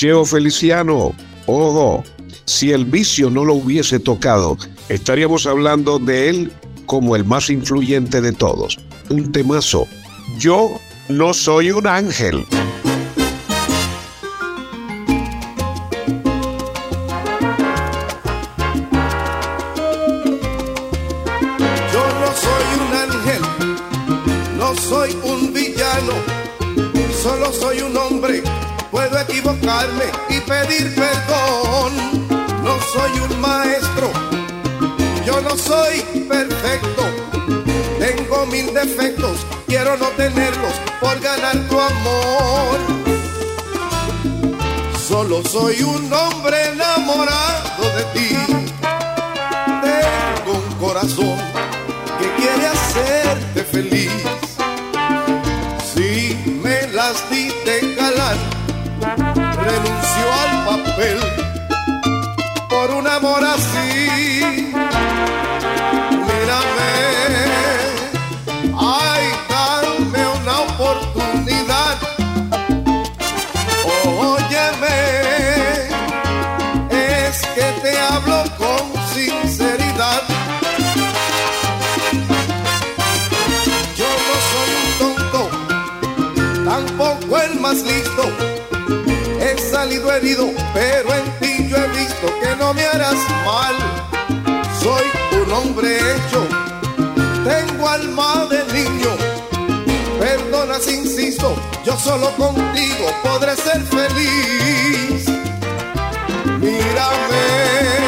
Cheo Feliciano, ojo, si el vicio no lo hubiese tocado, estaríamos hablando de él como el más influyente de todos. Un temazo. Yo no soy un ángel. Soy un villano, solo soy un hombre puedo equivocarme y pedir perdón. No soy un maestro, yo no soy perfecto. Tengo mil defectos, quiero no tenerlos por ganar tu amor. Solo soy un hombre enamorado de ti. Tengo un corazón que quiere hacerte feliz. Galán tampoco el más listo salido herido, pero en ti yo he visto que no me harás mal. Soy un hombre hecho, tengo alma de niño. Perdona si insisto, yo solo contigo podré ser feliz. Mírame,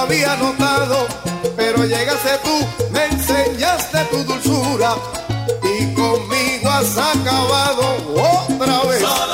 había notado, pero llegaste tú, me enseñaste tu dulzura y conmigo has acabado otra vez.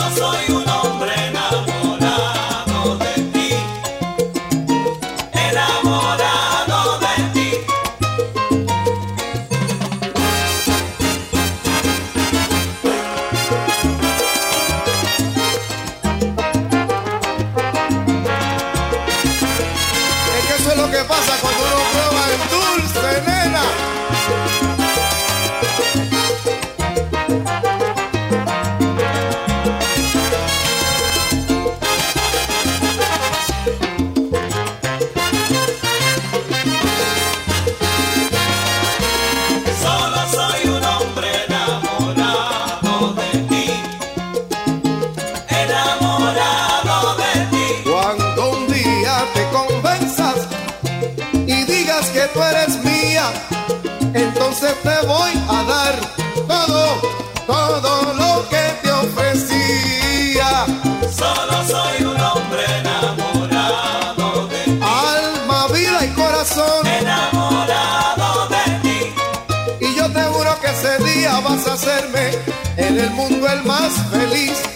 Te voy a dar todo, todo lo que te ofrecía. Solo soy un hombre enamorado de ti. Alma, vida y corazón. Enamorado de ti. Y yo te juro que ese día vas a hacerme en el mundo el más feliz.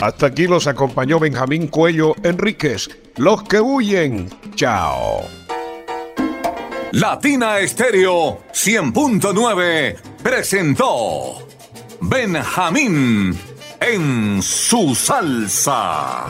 Hasta aquí los acompañó Benjamín Cuello Enríquez. Los que huyen. Chao. Latina Estéreo 100.9 presentó Benjamín en su salsa.